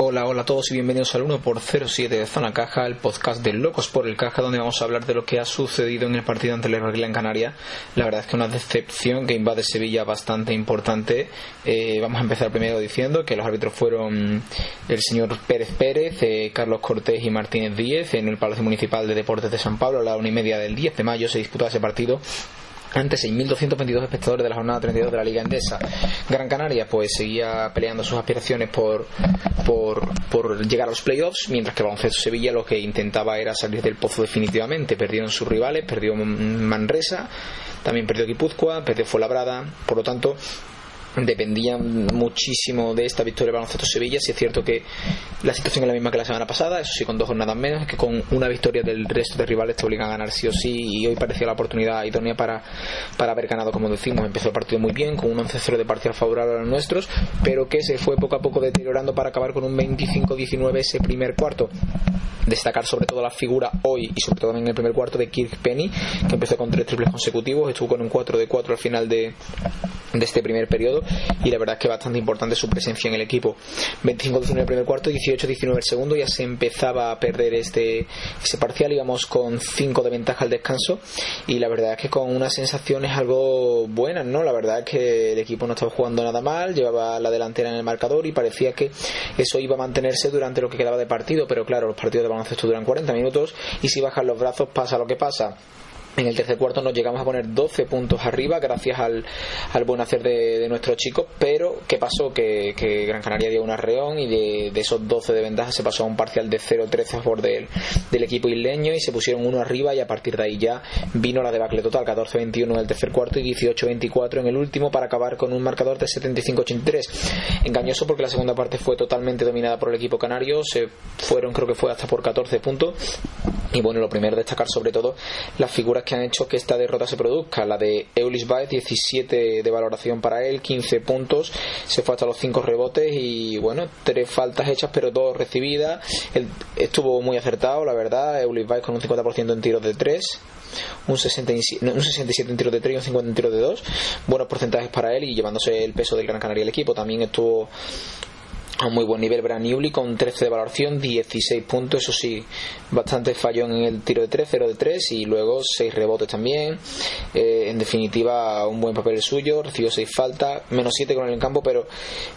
Hola, hola a todos y bienvenidos al 1x07 de Zona Caja, el podcast de Locos por el Caja, donde vamos a hablar de lo que ha sucedido en el partido ante el Real en Canarias. La verdad es que una decepción que invade Sevilla bastante importante. Eh, vamos a empezar primero diciendo que los árbitros fueron el señor Pérez Pérez, eh, Carlos Cortés y Martínez Díez en el Palacio Municipal de Deportes de San Pablo a la una y media del 10 de mayo. Se disputó ese partido ante 6.222 espectadores de la jornada 32 de la Liga Endesa. Gran Canaria pues seguía peleando sus aspiraciones por, por, por llegar a los playoffs, mientras que Baloncesto Sevilla lo que intentaba era salir del pozo definitivamente. Perdieron sus rivales, perdió Manresa, también perdió Guipúzcoa, perdió Fuenlabrada, por lo tanto dependían muchísimo de esta victoria para baloncesto Sevilla. Si es cierto que la situación es la misma que la semana pasada, eso sí, con dos jornadas menos, que con una victoria del resto de rivales te obligan a ganar sí o sí. Y hoy parecía la oportunidad idónea para, para haber ganado, como decimos. Empezó el partido muy bien, con un 11-0 de parcial favorable a los nuestros, pero que se fue poco a poco deteriorando para acabar con un 25-19 ese primer cuarto destacar sobre todo la figura hoy y sobre todo en el primer cuarto de Kirk Penny, que empezó con tres triples consecutivos, estuvo con un 4 de 4 al final de, de este primer periodo y la verdad es que bastante importante su presencia en el equipo. 25-19 el primer cuarto, 18-19 el segundo, ya se empezaba a perder este ese parcial, íbamos con 5 de ventaja al descanso y la verdad es que con unas sensaciones algo buenas, ¿no? La verdad es que el equipo no estaba jugando nada mal, llevaba la delantera en el marcador y parecía que eso iba a mantenerse durante lo que quedaba de partido, pero claro, los partidos de baloncesto duran 40 minutos y si bajan los brazos pasa lo que pasa en el tercer cuarto nos llegamos a poner 12 puntos arriba gracias al, al buen hacer de, de, nuestros chicos, pero ¿qué pasó? Que, Gran Canaria dio un arreón y de, de, esos 12 de ventaja se pasó a un parcial de 0-13 a favor del, del, equipo isleño y se pusieron uno arriba y a partir de ahí ya vino la debacle total, 14-21 en el tercer cuarto y 18-24 en el último para acabar con un marcador de 75-83. Engañoso porque la segunda parte fue totalmente dominada por el equipo canario, se fueron creo que fue hasta por 14 puntos y bueno, lo primero destacar sobre todo las figuras que han hecho que esta derrota se produzca. La de Eulis Baez, 17 de valoración para él, 15 puntos, se fue hasta los 5 rebotes y bueno, tres faltas hechas pero dos recibidas. Él estuvo muy acertado, la verdad. Eulis Baez con un 50% en tiros de 3 un 67, un 67 en tiros de 3 y un 50 en tiros de 2. Buenos porcentajes para él y llevándose el peso del Gran Canaria el equipo. También estuvo a un muy buen nivel Brand Newly con 13 de valoración, 16 puntos, eso sí, bastante fallón en el tiro de 3, 0 de 3 y luego 6 rebotes también. Eh, en definitiva, un buen papel suyo, recibió 6 faltas, menos 7 con él en campo, pero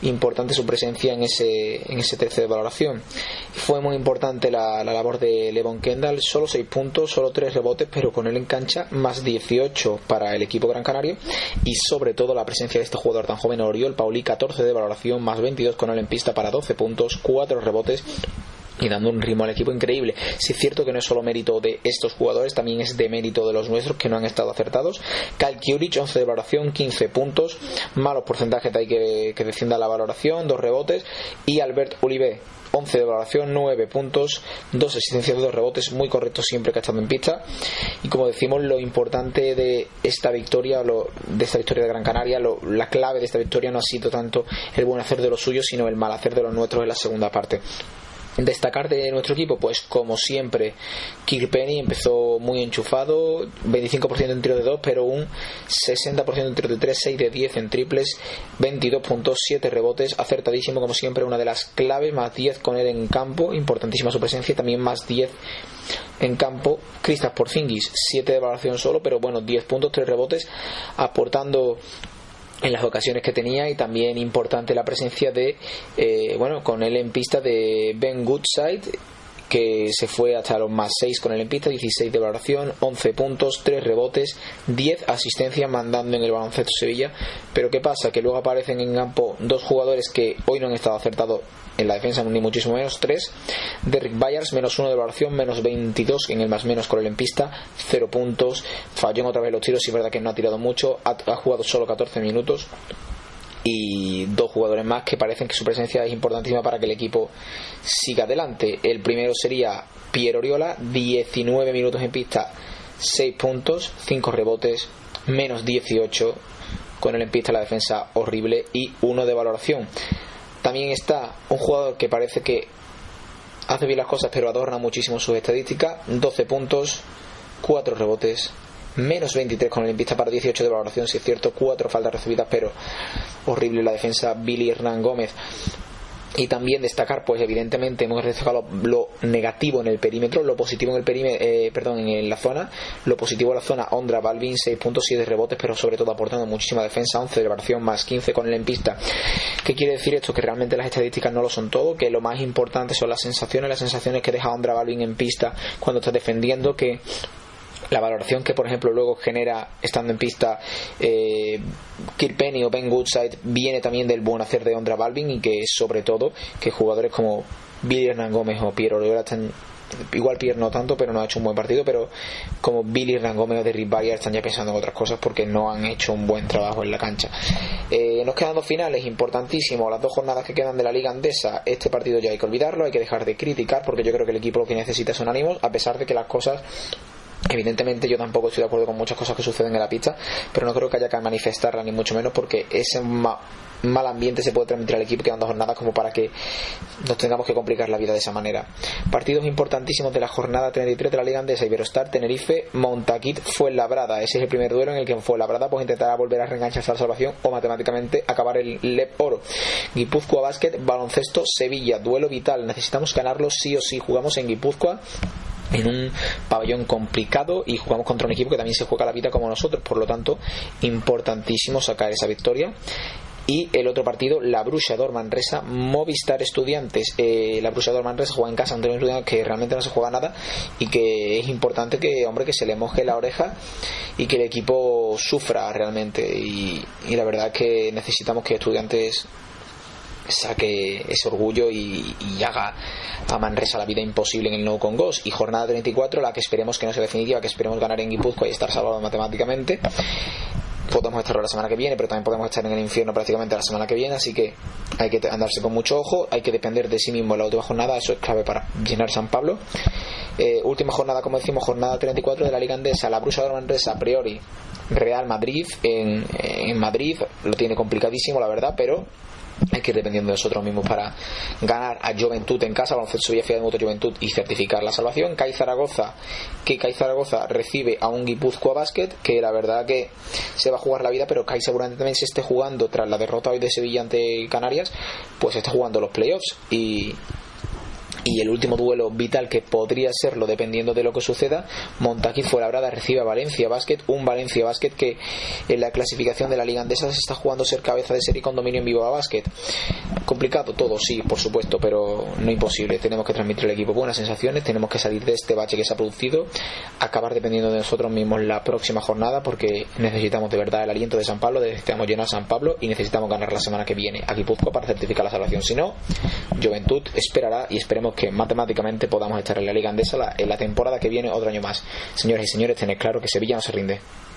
importante su presencia en ese, en ese 13 de valoración. Fue muy importante la, la labor de Levon Kendall, solo 6 puntos, solo 3 rebotes, pero con él en cancha, más 18 para el equipo Gran Canario y sobre todo la presencia de este jugador tan joven, Oriol Pauli, 14 de valoración, más 22 con él en pista para 12 puntos, 4 rebotes y dando un ritmo al equipo increíble. Si es cierto que no es solo mérito de estos jugadores, también es de mérito de los nuestros que no han estado acertados. Kyle Kiurich, 11 de valoración, 15 puntos, malos porcentajes de ahí que, que descienda la valoración, dos rebotes. Y Albert Olive, 11 de valoración, 9 puntos, 2 asistencias, 2 rebotes, muy correctos siempre que ha estado en pista. Y como decimos, lo importante de esta victoria, lo, de esta victoria de Gran Canaria, lo, la clave de esta victoria no ha sido tanto el buen hacer de los suyos, sino el mal hacer de los nuestros en la segunda parte. Destacar de nuestro equipo, pues como siempre, Kirpenny empezó muy enchufado, 25% en tiro de 2, pero un 60% en tiro de 3, 6 de 10 en triples, 22 puntos, 7 rebotes, acertadísimo como siempre, una de las claves, más 10 con él en campo, importantísima su presencia, también más 10 en campo, Cristas Porzingis, 7 de valoración solo, pero bueno, 10 puntos, 3 rebotes, aportando en las ocasiones que tenía y también importante la presencia de eh, bueno con él en pista de Ben Goodside que se fue hasta los más 6 con el en pista, 16 de valoración, 11 puntos, 3 rebotes, 10 asistencias mandando en el baloncesto Sevilla. Pero ¿qué pasa? Que luego aparecen en campo dos jugadores que hoy no han estado acertados en la defensa, ni muchísimo menos, 3. Derrick Byers, menos 1 de valoración, menos 22 en el más menos con el en pista, 0 puntos, falló en otra vez los tiros, y es verdad que no ha tirado mucho, ha, ha jugado solo 14 minutos y dos jugadores más que parecen que su presencia es importantísima para que el equipo siga adelante. El primero sería Piero Oriola, 19 minutos en pista, 6 puntos, 5 rebotes, menos 18 con el en pista la defensa horrible y uno de valoración. También está un jugador que parece que hace bien las cosas pero adorna muchísimo sus estadísticas, 12 puntos, 4 rebotes, menos 23 con el pista para 18 de valoración, si es cierto, 4 faltas recibidas, pero horrible la defensa Billy Hernán Gómez. y también destacar pues evidentemente hemos destacado lo, negativo en el perímetro lo positivo en el perímetro eh, perdón en la zona lo positivo en la zona Ondra Balvin 6.7 rebotes pero sobre todo aportando muchísima defensa 11 de celebración más 15 con el en pista ¿qué quiere decir esto? que realmente las estadísticas no lo son todo que lo más importante son las sensaciones las sensaciones que deja Ondra Balvin en pista cuando está defendiendo que la valoración que por ejemplo luego genera estando en pista eh, Kirpenny o Ben Woodside viene también del buen hacer de Ondra Balvin y que sobre todo que jugadores como Billy Hernán Gómez o Piero Loyola están igual Pierre no tanto, pero no ha hecho un buen partido, pero como Billy Gómez o Derrick Bayer están ya pensando en otras cosas porque no han hecho un buen trabajo en la cancha. Eh, nos quedan dos finales importantísimos, las dos jornadas que quedan de la Liga Andesa. Este partido ya hay que olvidarlo, hay que dejar de criticar porque yo creo que el equipo lo que necesita son ánimos, a pesar de que las cosas Evidentemente yo tampoco estoy de acuerdo con muchas cosas que suceden en la pista, pero no creo que haya que manifestarla ni mucho menos porque ese mal ambiente se puede transmitir al equipo quedando jornadas como para que nos tengamos que complicar la vida de esa manera. Partidos importantísimos de la jornada 33 de la Liga Andesa, Iberostar, Tenerife, Montaquit, Fuenlabrada. Ese es el primer duelo en el que Fuenlabrada pues intentará volver a reengancharse a salvación o matemáticamente acabar el LEP Oro. Guipúzcoa Básquet, Baloncesto, Sevilla, duelo vital. Necesitamos ganarlo sí o sí. Jugamos en Guipúzcoa en un pabellón complicado y jugamos contra un equipo que también se juega la vida como nosotros, por lo tanto, importantísimo sacar esa victoria y el otro partido, la Bruxador Manresa, Movistar Estudiantes. Eh, la Bruxador Manresa juega en casa ante un estudiante que realmente no se juega nada y que es importante que, hombre, que se le moje la oreja y que el equipo sufra realmente. Y, y la verdad que necesitamos que estudiantes saque ese orgullo y, haga a Manresa la vida imposible en el No con Ghost. Y jornada 34, la que esperemos que no sea definitiva, que esperemos ganar en Guipúzcoa y estar salvado matemáticamente. Podemos estar la semana que viene, pero también podemos estar en el infierno prácticamente la semana que viene, así que hay que andarse con mucho ojo, hay que depender de sí mismo en la última jornada, eso es clave para llenar San Pablo. Eh, última jornada, como decimos, jornada 34 de la Liga Andesa, la Brusa de Manresa a priori Real Madrid en, en Madrid, lo tiene complicadísimo la verdad, pero hay que ir dependiendo de nosotros mismos para ganar a Juventud en casa, baloncesto Villa de Moto Juventud y certificar la salvación. CAI Zaragoza, que CAI Zaragoza recibe a un Guipúzcoa Basket, que la verdad que se va a jugar la vida, pero CAI seguramente también se esté jugando tras la derrota hoy de Sevilla ante Canarias, pues está jugando los playoffs y y el último duelo vital que podría serlo dependiendo de lo que suceda, Montaquí Fuenlabrada recibe a Valencia Basket, un Valencia Basket que en la clasificación de la Liga Andesa se está jugando ser cabeza de serie con dominio en vivo a Basket. Complicado todo, sí, por supuesto, pero no imposible. Tenemos que transmitir al equipo buenas sensaciones, tenemos que salir de este bache que se ha producido, acabar dependiendo de nosotros mismos la próxima jornada porque necesitamos de verdad el aliento de San Pablo, necesitamos llenar San Pablo y necesitamos ganar la semana que viene a Guipúzcoa para certificar la salvación. Si no, Juventud esperará y esperemos que matemáticamente podamos estar en la Liga Andesa en la temporada que viene otro año más. Señores y señores, tened claro que Sevilla no se rinde.